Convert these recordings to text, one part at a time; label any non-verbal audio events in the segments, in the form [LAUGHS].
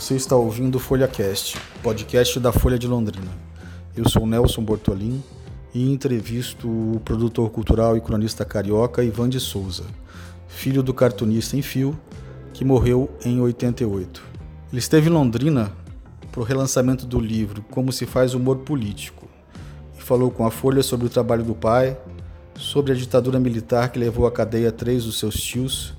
Você está ouvindo o FolhaCast, podcast da Folha de Londrina. Eu sou Nelson Bortolim e entrevisto o produtor cultural e cronista carioca Ivan de Souza, filho do cartunista em fio, que morreu em 88. Ele esteve em Londrina para o relançamento do livro Como se faz humor político e falou com a Folha sobre o trabalho do pai, sobre a ditadura militar que levou à cadeia três dos seus tios,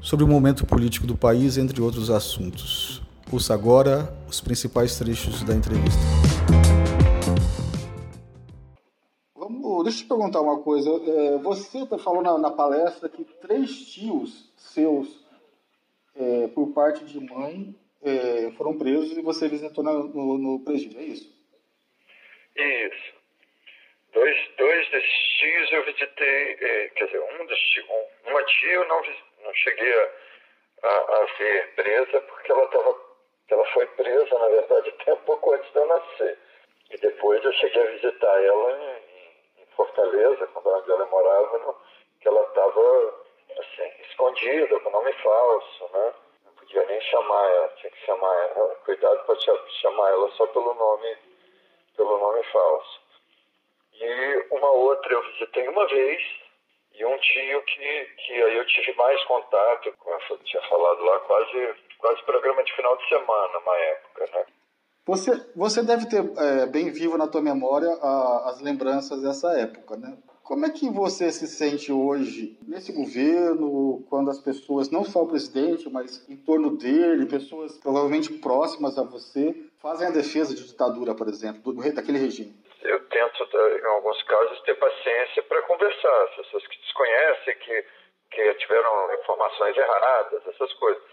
sobre o momento político do país, entre outros assuntos. Ouça agora os principais trechos da entrevista. Vamos, deixa eu te perguntar uma coisa. É, você tá falou na, na, palestra que três tios seus, é, por parte de mãe, é, foram presos e você visitou na, no, no presídio, é isso? Isso. Dois, dois desses tios eu visitei, é, quer dizer, um dos tios, uma tia eu não, não cheguei a, a, a ver presa porque ela estava ela foi presa, na verdade, [LAUGHS] até um pouco antes de eu nascer. E depois eu cheguei a visitar ela em, em Fortaleza, quando ela morava, no, que ela estava assim, escondida, com nome falso, né? Não podia nem chamar ela, tinha que chamar ela, cuidado para chamar ela só pelo nome, pelo nome falso. E uma outra eu visitei uma vez, e um tio que, que aí eu tive mais contato, como eu tinha falado lá, quase quase programa de final de semana, uma época, né? Você, você deve ter é, bem vivo na tua memória a, as lembranças dessa época, né? Como é que você se sente hoje nesse governo, quando as pessoas, não só o presidente, mas em torno dele, pessoas provavelmente próximas a você, fazem a defesa de ditadura, por exemplo, do, daquele regime? Eu tento, em alguns casos, ter paciência para conversar. As pessoas que desconhecem, que, que tiveram informações erradas, essas coisas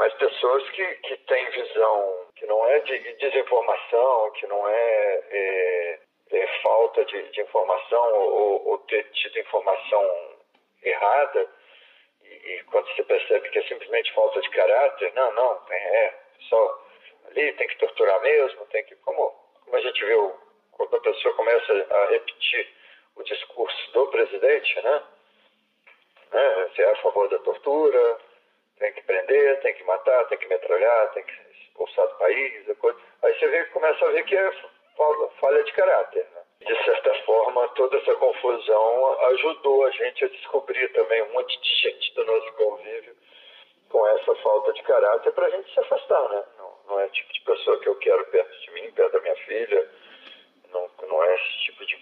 mas pessoas que, que têm visão que não é de desinformação, que não é, é, é falta de, de, informação ou, ou, ter tido informação errada, e, e, quando você percebe que é simplesmente falta de caráter, não, não, é só ali tem que torturar mesmo, tem que. Como, como a gente viu, quando a pessoa começa a repetir o discurso do presidente, né? né? Você é a favor da tortura, tem que prender, tem que matar, tem que metralhar, tem que expulsar do país. Aí você vê, começa a ver que é falha de caráter. Né? De certa forma, toda essa confusão ajudou a gente a descobrir também um monte de gente do nosso convívio com essa falta de caráter para a gente se afastar. Né? Não, não, é o tipo de pessoa que eu quero perto de mim, perto da minha filha. Não, não é esse tipo de,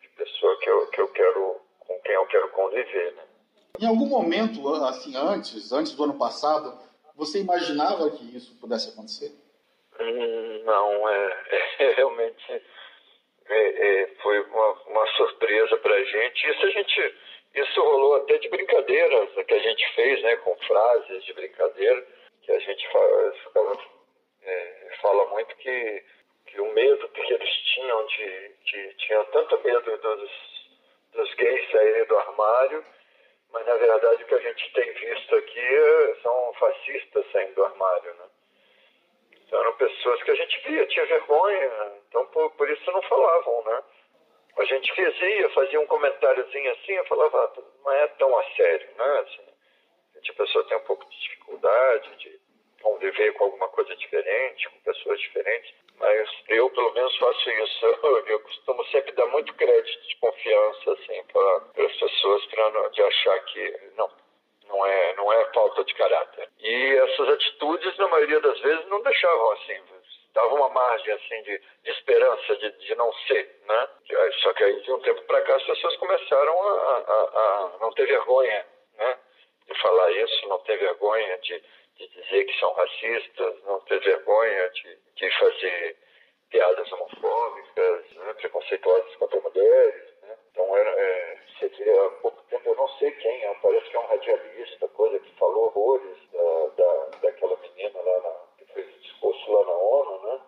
de pessoa que eu, que eu quero, com quem eu quero conviver. Né? Em algum momento, assim, antes, antes do ano passado, você imaginava que isso pudesse acontecer? Hum, não, é, [LAUGHS] é realmente é, é, foi uma, uma surpresa para a gente. Isso a gente, isso rolou até de brincadeiras que a gente fez, né, com frases de brincadeira que a gente fala, é, fala muito que, que o medo que eles tinham de, de tinham tanto medo dos gays saírem do armário mas, na verdade, o que a gente tem visto aqui é, são fascistas saindo do armário, né? Então, eram pessoas que a gente via, tinha vergonha, então por, por isso não falavam, né? A gente fazia, fazia um comentáriozinho assim, eu falava, ah, não é tão a sério, né? Assim, a pessoa tem um pouco de dificuldade de conviver com alguma coisa diferente, com pessoas diferentes, mas eu, pelo menos, faço isso. [LAUGHS] Eu, costumo sempre dar muito crédito de confiança assim, para as pessoas, para de achar que não, não é, não é falta de caráter. E essas atitudes, na maioria das vezes, não deixavam assim, davam uma margem assim de, de esperança de, de não ser, né? Só que aí de um tempo para cá as pessoas começaram a, a, a não ter vergonha, né? De falar isso, não ter vergonha de de dizer que são racistas, não ter vergonha de, de fazer piadas homofóbicas, né, preconceituosas contra mulheres. Né? Então, era, é, seria, há pouco tempo, eu não sei quem, é, parece que é um radialista, coisa que falou horrores da, da, daquela menina lá na, que fez o discurso lá na ONU, né?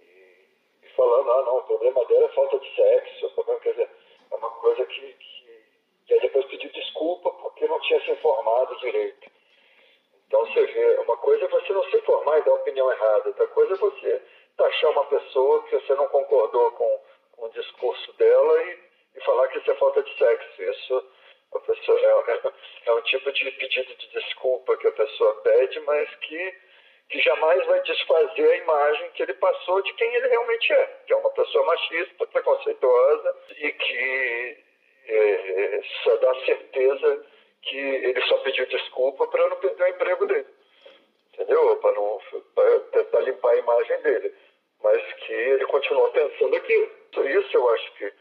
E, e falando, ah, não, o problema dela é falta de sexo, o problema, quer dizer, é uma coisa que, que, que aí depois pediu desculpa porque não tinha se informado direito. Então você vê, uma coisa é você não se formar e dar opinião errada, outra coisa é você taxar uma pessoa que você não concordou com, com o discurso dela e, e falar que isso é falta de sexo. Isso a pessoa, é, é, é um tipo de pedido de desculpa que a pessoa pede, mas que, que jamais vai desfazer a imagem que ele passou de quem ele realmente é, que é uma pessoa machista, preconceituosa e que é, só dá certeza que ele só pediu desculpa para não perder o emprego dele. Entendeu? Para não tentar limpar a imagem dele. Mas que ele continua pensando aquilo. Por isso eu acho que,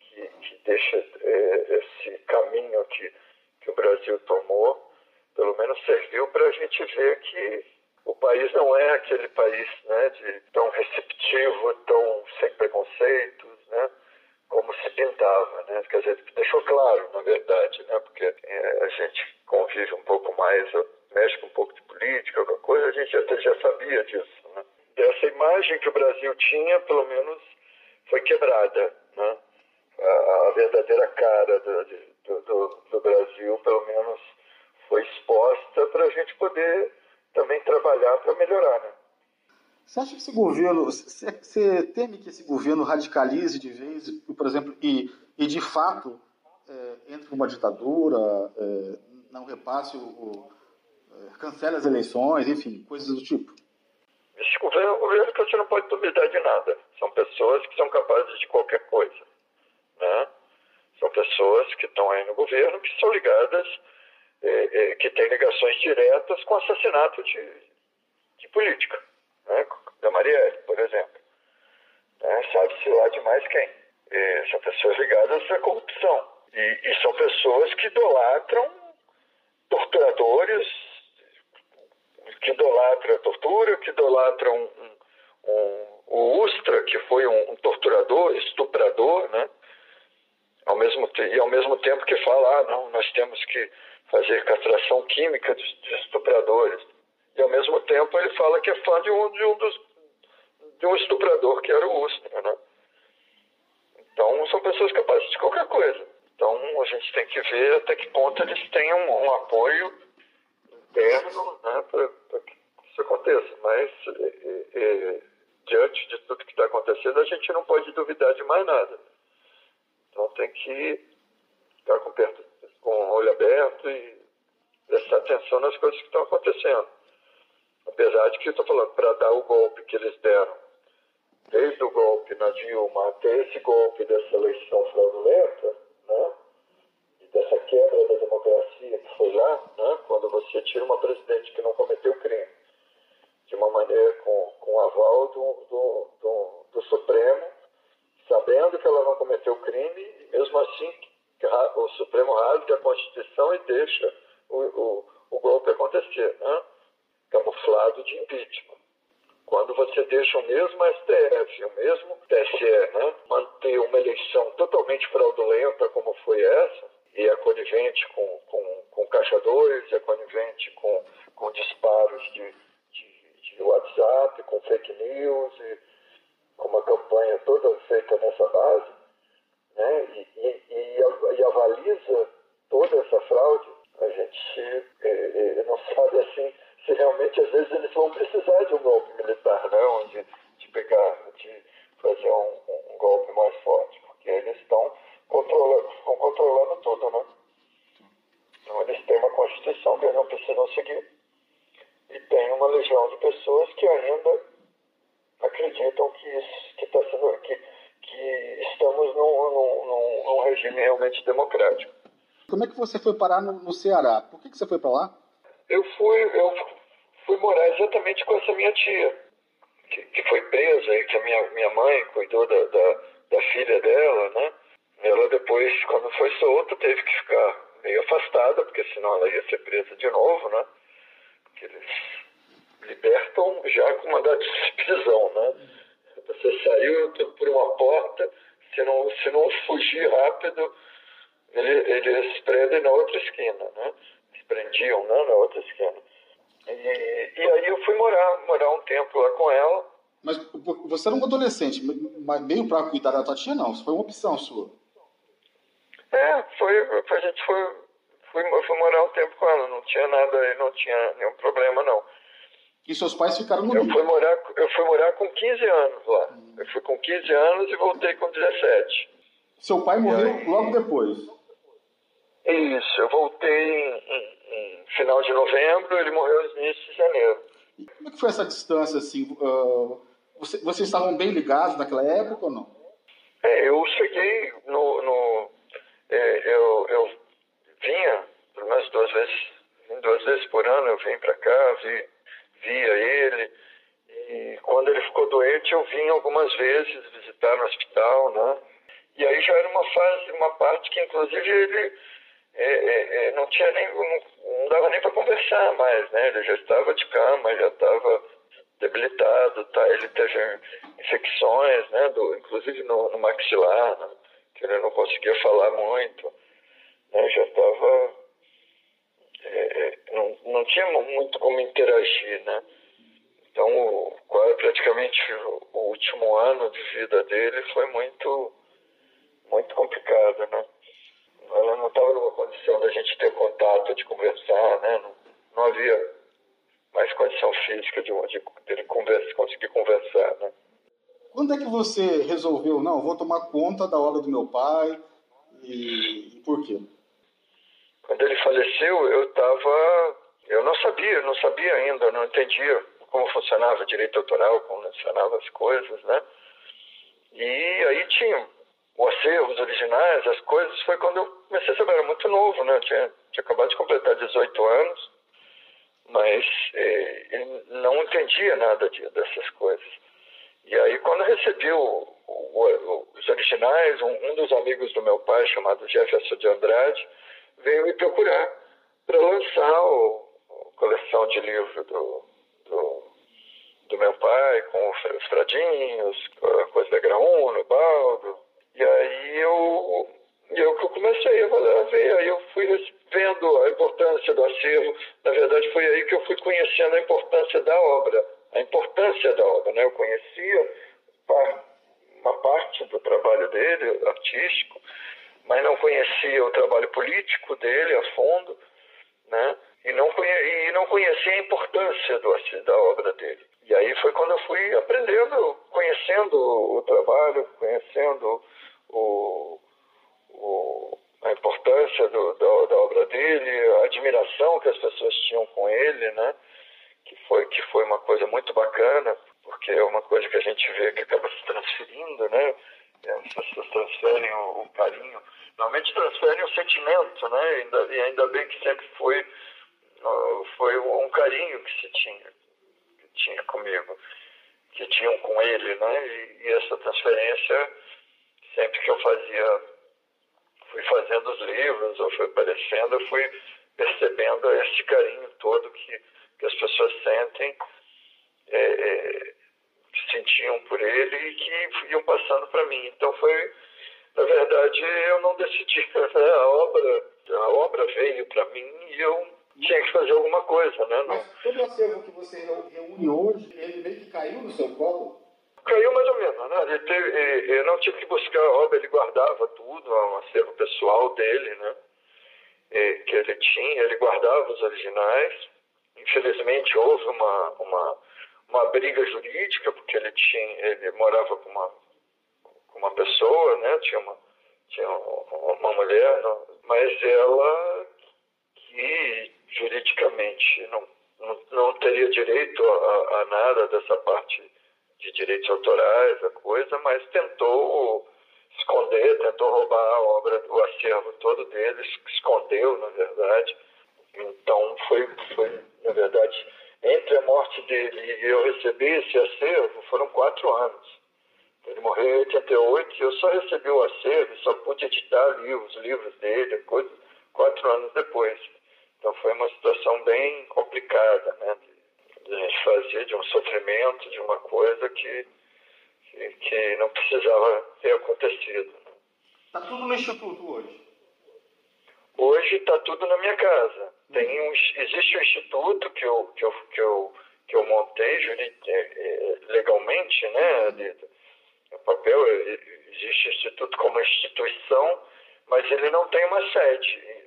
que, que deixa é, esse caminho que, que o Brasil tomou, pelo menos serviu para a gente ver que o país não é aquele país né, de, tão receptivo, tão sem preconceitos, né, como se pintava. Né? Quer dizer, deixou claro, na verdade, né, porque é, a gente convive um pouco mais, mexe com um pouco de política, alguma coisa, a gente até já sabia disso. Né? Dessa imagem que o Brasil tinha, pelo menos, foi quebrada. Né? A, a verdadeira cara do, do, do, do Brasil, pelo menos, foi exposta para a gente poder também trabalhar para melhorar, né? Você acha que esse governo, você teme que esse governo radicalize de vez, por exemplo, e, e de fato é, entre uma ditadura, é, não repasse o, o é, cancele as eleições, enfim, coisas do tipo? Esse governo é um governo que você não pode duvidar de nada. São pessoas que são capazes de qualquer coisa, né? São pessoas que estão aí no governo que são ligadas é, é, que tem ligações diretas com assassinato de, de política, né? da Marielle, por exemplo. Né? Sabe-se lá de mais quem. É, são pessoas ligadas à corrupção. E, e, são pessoas que idolatram torturadores, que idolatram a tortura, que idolatram um, um, o Ustra, que foi um, um torturador, estuprador, né? Ao mesmo, e ao mesmo tempo que fala, ah, não, nós temos que fazer castração química de, de estupradores. E ao mesmo tempo ele fala que é fã de um, de um, dos, de um estuprador, que era o Ustra. Né? Então são pessoas capazes de qualquer coisa. Então a gente tem que ver até que ponto eles têm um, um apoio interno né, para que isso aconteça. Mas é, é, diante de tudo que está acontecendo, a gente não pode duvidar de mais nada. Então tem que ficar com perto com o olho aberto e prestar atenção nas coisas que estão acontecendo. Apesar de que estou falando, para dar o golpe que eles deram, desde o golpe na Dilma até esse golpe dessa eleição fraudulenta, né? E dessa quebra da democracia que foi lá, né? Quando você tira uma presidente que não cometeu crime, de uma maneira com, com aval do, do, do, do Supremo, sabendo que ela não cometeu crime, e mesmo assim o Supremo rasga a Constituição e deixa o, o, o golpe acontecer, né? Camuflado de impeachment. Quando você deixa o mesmo STF, o mesmo TSE, né, manter uma eleição totalmente fraudulenta como foi essa, e é conivente com, com, com Caixa 2, é conivente com, com disparos de, de, de WhatsApp, com fake news, e com uma campanha toda feita nessa base, né, e, e, e, e avaliza toda essa fraude, a gente é, é, não [LAUGHS] sabe assim se realmente às vezes eles vão precisar de um golpe militar, né, onde de pegar, de fazer um, um golpe mais forte, porque eles estão controlando, controlando tudo, né? Então eles têm uma constituição que eles não precisam seguir e tem uma legião de pessoas que ainda acreditam que isso que está sendo que que estamos num, num, num, num, regime realmente democrático. Como é que você foi parar no, no Ceará? Por que, que você foi para lá? Eu fui, eu fui morar exatamente com essa minha tia, que, que foi presa que a minha, minha mãe cuidou da, da, da filha dela, né? Ela depois, quando foi solta, teve que ficar meio afastada, porque senão ela ia ser presa de novo, né? Eles libertam já com mandado de prisão, né? Você saiu por uma porta, se não, se não fugir rápido, ele, eles prendem na outra esquina, né? Prendiam né, na outra esquina. E, e aí eu fui morar, morar um tempo lá com ela. Mas você era um adolescente, meio para cuidar da tua tia, não? Isso foi uma opção sua? É, foi, a gente foi, fui, fui morar um tempo com ela, não tinha nada, não tinha nenhum problema, não. E seus pais ficaram no eu Rio? Fui morar, eu fui morar com 15 anos lá. Hum. Eu fui com 15 anos e voltei com 17. Seu pai morreu aí, logo depois? Isso, eu voltei em, final de novembro, ele morreu no início de janeiro. E como é que foi essa distância, assim? Uh, você, vocês estavam bem ligados naquela época ou não? É, eu cheguei no... no é, eu, eu vinha, pelo menos duas vezes, duas vezes por ano eu vim para cá, vi, via ele, e quando ele ficou doente eu vim algumas vezes visitar no hospital, né? E aí já era uma fase, uma parte que inclusive ele é, é, é não tinha nem, não, não dava nem para conversar mais, né? Ele já estava de cama, já estava debilitado, tá? Ele teve infecções, né? Do, inclusive no, no maxilar, né? que ele não conseguia falar muito, né? Já estava é, é, não, não tinha muito como interagir, né? Então, praticamente o último ano de vida dele foi muito, muito complicado, né? Ela não estava numa condição da gente ter contato, de conversar, né? Não, não havia mais condição física de, de, de conversa, conseguir conversar, né? Quando é que você resolveu, não, vou tomar conta da obra do meu pai e, e por quê? Quando ele faleceu, eu estava, eu não sabia, não sabia ainda, não entendia como funcionava direito autoral, como funcionavam as coisas, né? E aí tinha os originais, as coisas, foi quando eu comecei a saber, era muito novo, né? Eu tinha, tinha acabado de completar 18 anos, mas é, não entendia nada de, dessas coisas. E aí quando recebi o, o, os originais, um, um, dos amigos do meu pai, chamado Jefferson de Andrade, veio me procurar para lançar o, a coleção de livros do, do, do meu pai, com os Fradinhos, a coisa da Graúna, Baldo. Comecei a ver, aí eu fui vendo a importância do acervo. Na verdade, foi aí que eu fui conhecendo a importância da obra, a importância da obra. Né? Eu conhecia uma parte do trabalho dele, artístico, mas não conhecia o trabalho político dele a fundo, né? E não, conhe e não conhecia a importância do, da obra dele. E aí foi quando eu fui aprendendo, conhecendo o trabalho, conhecendo o, importância do, da, da, obra dele, a admiração que as pessoas tinham com ele, né? Que foi, que foi uma coisa muito bacana, porque é uma coisa que a gente vê que acaba se transferindo, né? As pessoas transferem o, o carinho normalmente transferem o sentimento, né? E ainda, e ainda bem que sempre foi, foi um carinho que se tinha, que tinha comigo, que tinham com ele, né? E, e essa transferência, sempre que eu fazia, fui fazendo os livros ou fui aparecendo, eu fui percebendo esse carinho todo que, que as pessoas sentem, é, é, sentiam por ele e que iam passando para mim. Então foi na verdade, eu não decidi. [LAUGHS] Né? A obra, a obra veio para mim e eu tinha que fazer alguma coisa, né? Não... Mas todo o acervo que você reúne hoje, ele meio que caiu no seu colo? Caiu mais ou menos, né? Ele teve, eu não tive que buscar a obra, ele guardava tudo, é um acervo pessoal dele, né? Que ele tinha, ele guardava os originais. Infelizmente houve uma, uma, uma briga jurídica, porque ele tinha, ele morava com uma com uma pessoa, né? Tinha uma, tinha uma mulher, não, mas ela que juridicamente não, não, não teria direito a, a, nada dessa parte de direitos autorais, a coisa, mas tentou esconder, tentou roubar a obra, o acervo todo deles, escondeu, na verdade. Então foi, foi na verdade, entre a morte dele e eu receber esse acervo, foram quatro anos. Ele morreu em 88 e eu só recebi o acervo, só pude editar livros, livros dele, coisas, quatro anos depois. Então foi uma situação bem complicada, né? A gente fazer de um sofrimento, de uma coisa que, que, que não precisava ter acontecido. Está tudo no Instituto hoje? Hoje está tudo na minha casa. Tem um, existe um instituto que eu, que eu, que eu, que eu montei é, é, legalmente, né, Adito? o papel, existe o Instituto como instituição, mas ele não tem uma sede.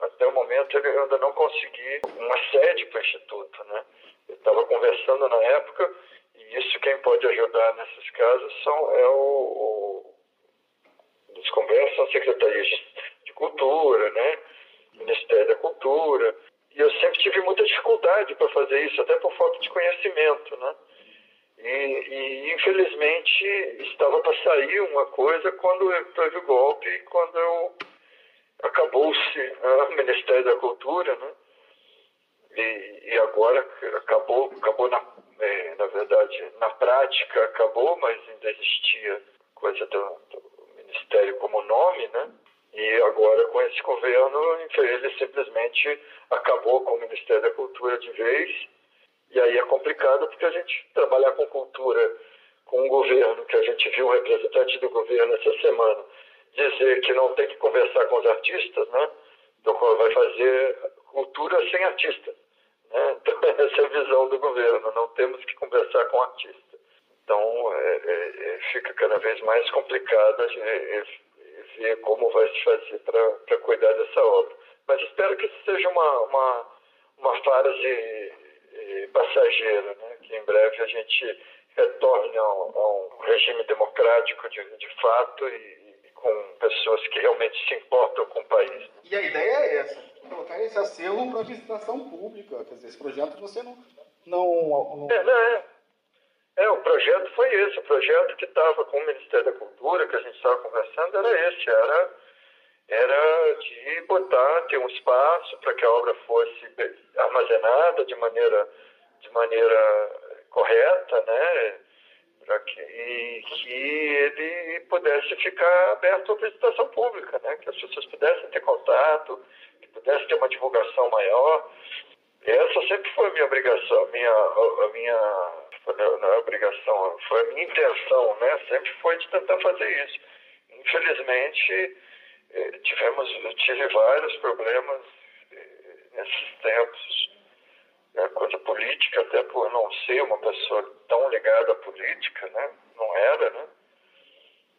Até o momento eu ainda não consegui uma sede para o Instituto. Né? Eu estava conversando na época, e isso quem pode ajudar nesses casos são, é o, o dos conversas são secretarias de cultura, né? Ministério da Cultura. E eu sempre tive muita dificuldade para fazer isso, até por falta de conhecimento, né? E, e infelizmente estava para sair uma coisa quando teve o golpe quando acabou-se né, o Ministério da Cultura, né? E, e agora acabou, acabou na, é, na verdade, na prática acabou, mas ainda existia coisa do, do Ministério como nome, né? E agora, com esse governo, ele simplesmente acabou com o Ministério da Cultura de vez. E aí é complicado porque a gente trabalhar com cultura, com um governo, que a gente viu um representante do governo essa semana dizer que não tem que conversar com os artistas, né? Então vai fazer cultura sem artista. Né? [LAUGHS] Então, essa é a visão do governo, não temos que conversar com artista. Então é, é, é fica cada vez mais complicado ver como vai se fazer para cuidar dessa obra. Mas espero que isso seja uma, uma, uma fase passageira, né? que em breve a gente retorne a um, regime democrático de, de fato e, com pessoas que realmente se importam com o país. E a ideia é essa, colocar esse acelo para visitação pública, quer dizer, esse projeto você não... não, não... É, não é. É, o projeto foi esse. O projeto que estava com o Ministério da Cultura, que a gente estava conversando, era esse. Era, era de botar, ter um espaço para que a obra fosse armazenada de maneira, de maneira correta, né? E que ele pudesse ficar aberto à visitação pública, né? Que as pessoas pudessem ter contato, que pudesse ter uma divulgação maior. Essa sempre foi a minha obrigação, a minha, a minha não é obrigação, foi a minha intenção, né? Sempre foi de tentar fazer isso. Infelizmente, eh, tivemos, tive vários problemas eh, nesses tempos, né? coisa política, até por não ser uma pessoa tão ligada à política, né? Não era, né?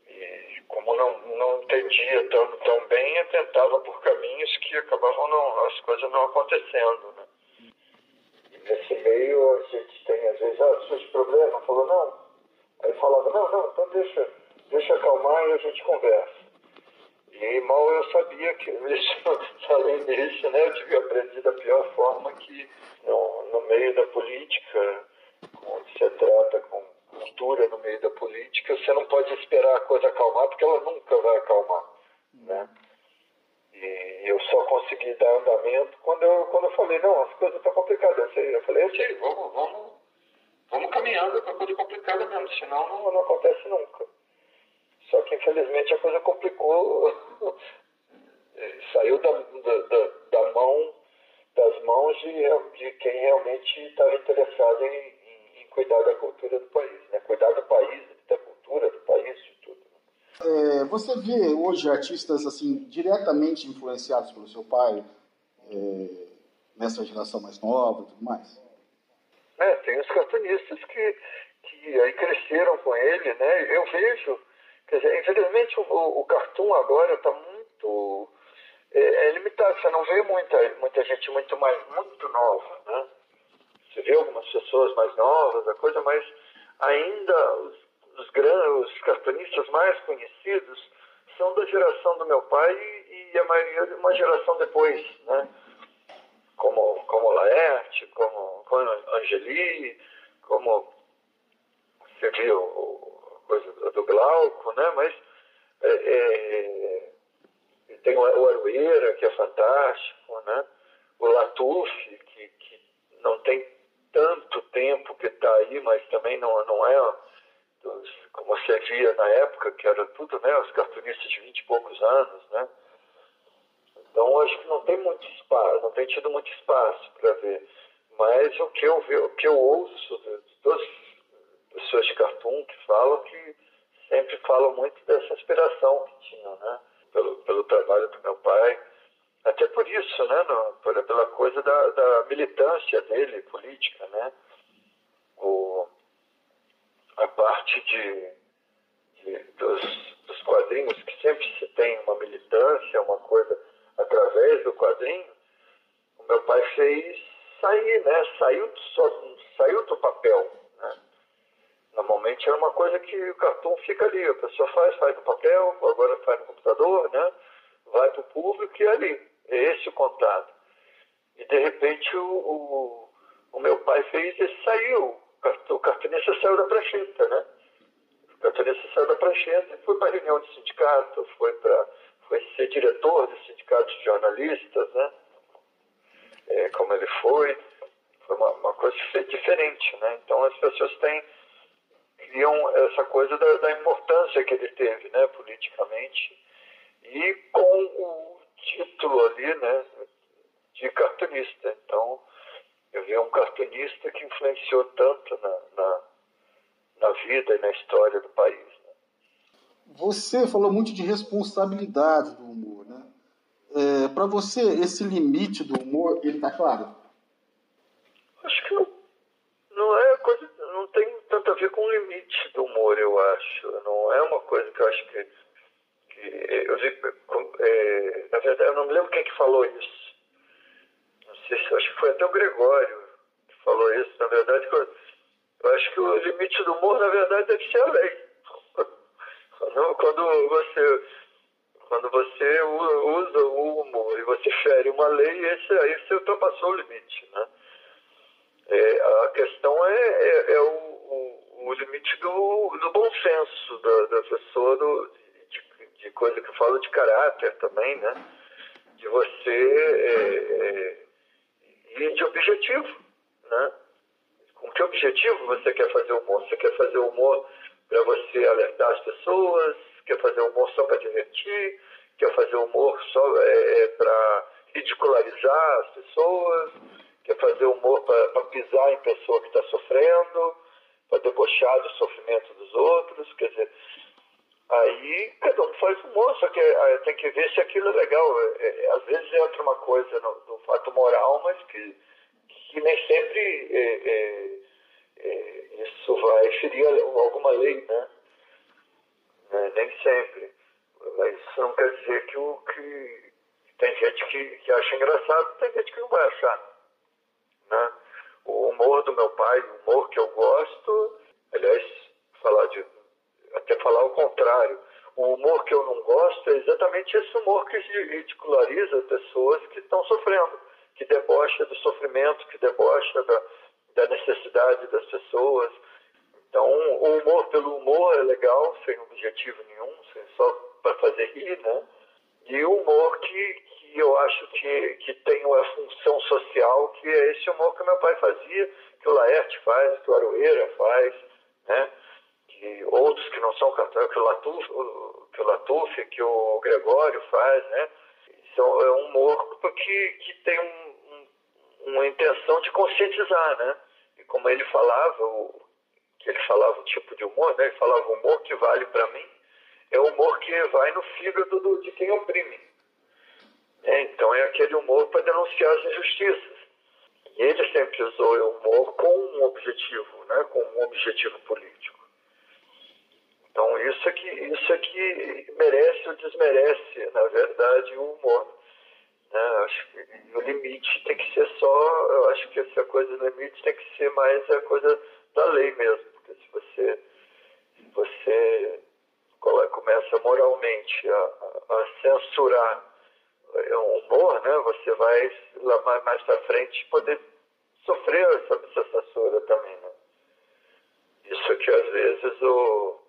E como não, não entendia tão, tão bem, eu tentava por caminhos que acabavam não, as coisas não acontecendo, né? nesse meio a gente tem, às vezes, ah, surge problema, falou, não. Aí falava, não, não, então deixa, deixa acalmar e a gente conversa. E mal eu sabia que [LAUGHS] além disso, né, eu tive aprendido da pior forma que no, no meio da política, onde se trata com cultura no meio da política, você não pode esperar a coisa acalmar, porque ela nunca vai acalmar. Né? E eu só consegui dar andamento quando eu, quando eu falei, não, as coisas estão complicadas. Eu falei, eu sei, vamos, vamos, vamos caminhando com a coisa complicada mesmo, senão não, não acontece nunca. Só que infelizmente a coisa complicou, [LAUGHS] saiu da, da, da, mão, das mãos de, de quem realmente estava interessado em, em, em, cuidar da cultura do país, né? cuidar do país, da cultura do país, de tudo. É, você vê hoje artistas assim diretamente influenciados pelo seu pai é, nessa geração mais nova e tudo mais? É, tem os cartunistas que, que aí cresceram com ele, né? Eu vejo, quer dizer, infelizmente o, o cartoon agora está muito é, é, limitado. Você não vê muita muita gente muito mais muito nova, né? Você vê algumas pessoas mais novas, a coisa, mas ainda os os, os cartunistas mais conhecidos são da geração do meu pai e, a maioria de uma geração depois, né? Como, como Laerte, como, como Angeli, como você viu coisa do Glauco, né? Mas é, é, tem o Arueira, que é fantástico, né? O Latuf, que, que não tem tanto tempo que está aí, mas também não, não é como você via na época, que era tudo, né, os cartunistas de 20 e poucos anos, né? Então acho que não tem muito espaço, não tem tido muito espaço para ver. Mas o que eu, o que eu ouço das pessoas de cartoon que falam que sempre falam muito dessa inspiração que tinham, né? Pelo, pelo trabalho do meu pai. Até por isso, né? No, pela coisa da, da militância dele, política, né? O, a parte de, de dos, dos, quadrinhos, que sempre se tem uma militância, uma coisa através do quadrinho, o meu pai fez sair, né? Saiu, só, saiu do papel, né? Normalmente era uma coisa que o cartão fica ali, a pessoa faz, faz no papel, agora faz no computador, né? Vai para o público e é ali. É esse o contato. E de repente o, o o meu pai fez e saiu. O cartunista saiu da prancheta, né? O cartunista saiu da prancheta e foi para reunião de sindicato, foi para foi ser diretor do sindicato de jornalistas, né? É, como ele foi, foi uma, uma, coisa diferente, né? Então as pessoas têm criam essa coisa da, da importância que ele teve, né, politicamente e com o título ali, né, de cartunista. Então, eu vi um cartunista que influenciou tanto na, na, na vida e na história do país. Né? Você falou muito de responsabilidade do humor, né? É, Para você, esse limite do humor, ele está claro? Acho que não, não é tanto a ver com o limite do humor, eu acho. Não é uma coisa que eu acho que, que eu vi, é, na verdade, eu não me lembro quem que falou isso sei se acho que foi até o Gregório que falou isso, na verdade, eu acho que o limite do humor, na verdade, deve ser a lei. [LAUGHS] Quando você, quando você usa o humor e você fere uma lei, esse, aí você ultrapassou o limite. Né? É, a questão é, é, é o, o, limite do, do bom senso da, da pessoa, do, de, de, coisa que eu falo de caráter também, né? De você é, é e de objetivo, né? Com que objetivo você quer fazer humor? Você quer fazer humor para você alertar as pessoas? Quer fazer humor só para divertir? Quer fazer humor só é, é para ridicularizar as pessoas? Quer fazer humor para pisar em pessoa que está sofrendo? Para debochar do sofrimento dos outros? Quer dizer, aí cada um faz humor, só que é, tem que ver se aquilo é legal. É, é, às vezes entra uma coisa no, no, fato moral, mas que, que nem sempre é, é, é isso vai ferir alguma lei, né? né? Nem sempre. Mas isso não quer dizer que, o, que tem gente que, que acha engraçado, tem gente que não vai achar. Humor do meu pai, o humor que eu gosto, aliás, falar de até falar o contrário. O humor que eu não gosto é exatamente esse humor que ridiculariza pessoas que estão sofrendo, que debocha do sofrimento, que debocha da, da necessidade das pessoas. Então, o humor pelo humor é legal, sem objetivo nenhum, só para fazer rir, né? E o humor que, que eu acho que, que tem uma função social, que é esse humor que meu pai fazia, que o Laerte faz, que o Aroeira faz, né? e outros que não são cantores, que o Latuf, que o, Latuf, que o Gregório faz, né? Então, é um humor que, que tem um, um, uma intenção de conscientizar, né? E como ele falava, o, que ele falava o tipo de humor, né? Ele falava o humor que vale para mim é o humor que vai no fígado do, de quem oprime. É, então é aquele humor para denunciar as injustiças. E ele sempre usou o humor com um objetivo, né? Com um objetivo político. Então isso é que, isso é que merece ou desmerece, na verdade, o humor. Né? Acho que o limite tem que ser só, eu acho que essa coisa do limite tem que ser mais a coisa da lei mesmo. Porque se você, se você começa moralmente a, a censurar o humor, né? você vai lá mais, para frente poder sofrer essa, essa censura também. Né? Isso que às vezes o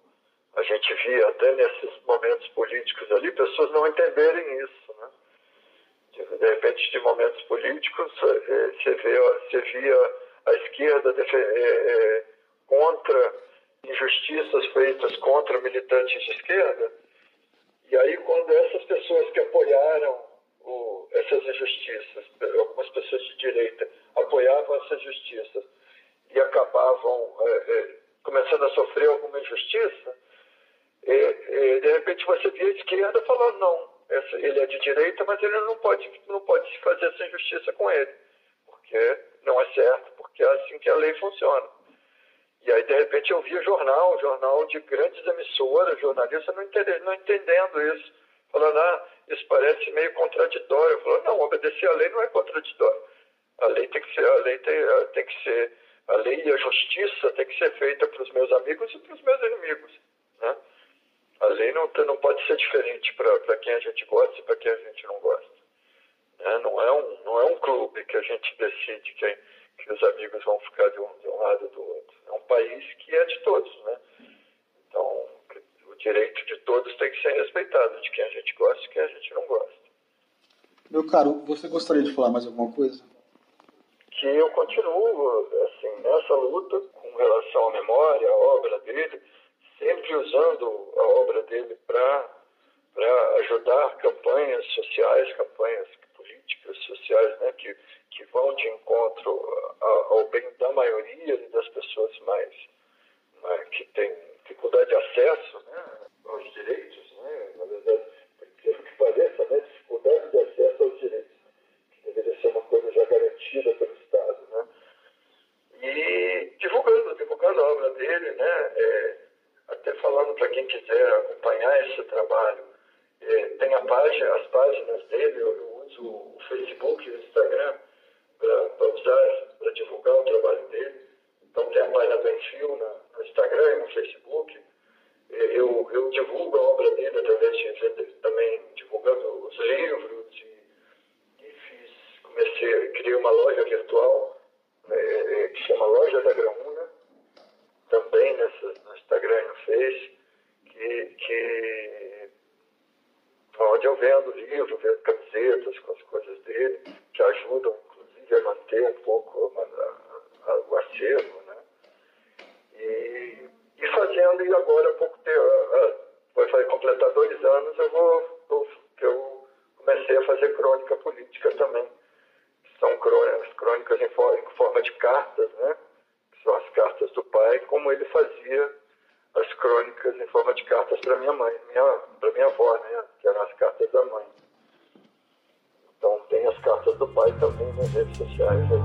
a gente via até nesses momentos políticos ali pessoas não entenderem isso, né? De repente, de momentos políticos, eh, você, vê, você via a esquerda é, é, contra injustiças feitas contra militantes de esquerda, e aí quando essas pessoas que apoiaram o, essas injustiças, algumas pessoas de direita apoiavam essas injustiças e acabavam é, é, começando a sofrer alguma injustiça, e, e, de repente você via a esquerda falando, não, ele é de direita, mas ele não pode, não pode fazer essa injustiça com ele, porque não é certo, porque é assim que a lei funciona. E aí, de repente, eu via jornal, jornal de grandes emissoras, jornalistas não entendendo, não entendendo isso, falando, ah, isso parece meio contraditório. Eu falo, não, obedecer a lei não é contraditório. A lei tem que ser, a lei tem, tem que ser, a lei e a justiça tem que ser feita para os meus amigos e para os meus inimigos. Né? A lei não, não pode ser diferente para quem a gente gosta e para quem a gente não gosta. Né? Não, é um, não é um clube que a gente decide quem, que os amigos vão ficar de um, de um lado do outro. É um país que é de todos, né? Então, o direito de todos tem que ser respeitado, de quem a gente gosta e de quem a gente não gosta. Meu caro, você gostaria de falar mais alguma coisa? Que eu continuo, assim, nessa luta com relação à memória, à obra dele, sempre usando a obra dele para ajudar campanhas sociais, campanhas políticas sociais, né, que, que vão de encontro ao bem da maioria das pessoas mais, mais que têm dificuldade de acesso né, aos direitos, né, na verdade, por que pareça, né, dificuldade de acesso aos direitos, que deveria ser uma coisa já garantida pelo Estado. Né, e divulgando, divulgando a obra dele, né, é, até falando para quem quiser acompanhar esse trabalho, é, tem a página, as páginas dele, eu, eu uso o Facebook e o Instagram para usar, para divulgar o trabalho dele. Então tem a página do Enfio no, no Instagram e no Facebook. Eu, eu divulgo a obra dele através de também divulgando os livros e, e fiz, comecei, criei uma loja virtual é, é, que chama Loja da Graúna, também nessa, no Instagram e no Face, que, que onde eu vendo livro, vendo camisetas com as coisas dele, que ajudam, inclusive, a manter um pouco a, a, o acervo, né? E, e fazendo, e agora há pouco tempo, vai completar dois anos, eu vou, eu, eu comecei a fazer crônica política também, que são crônicas, crônicas em, forma, em forma de cartas, né? Que são as cartas do pai, como ele fazia as crônicas em forma de cartas para minha mãe, minha, para minha avó, né? Que eram as cartas da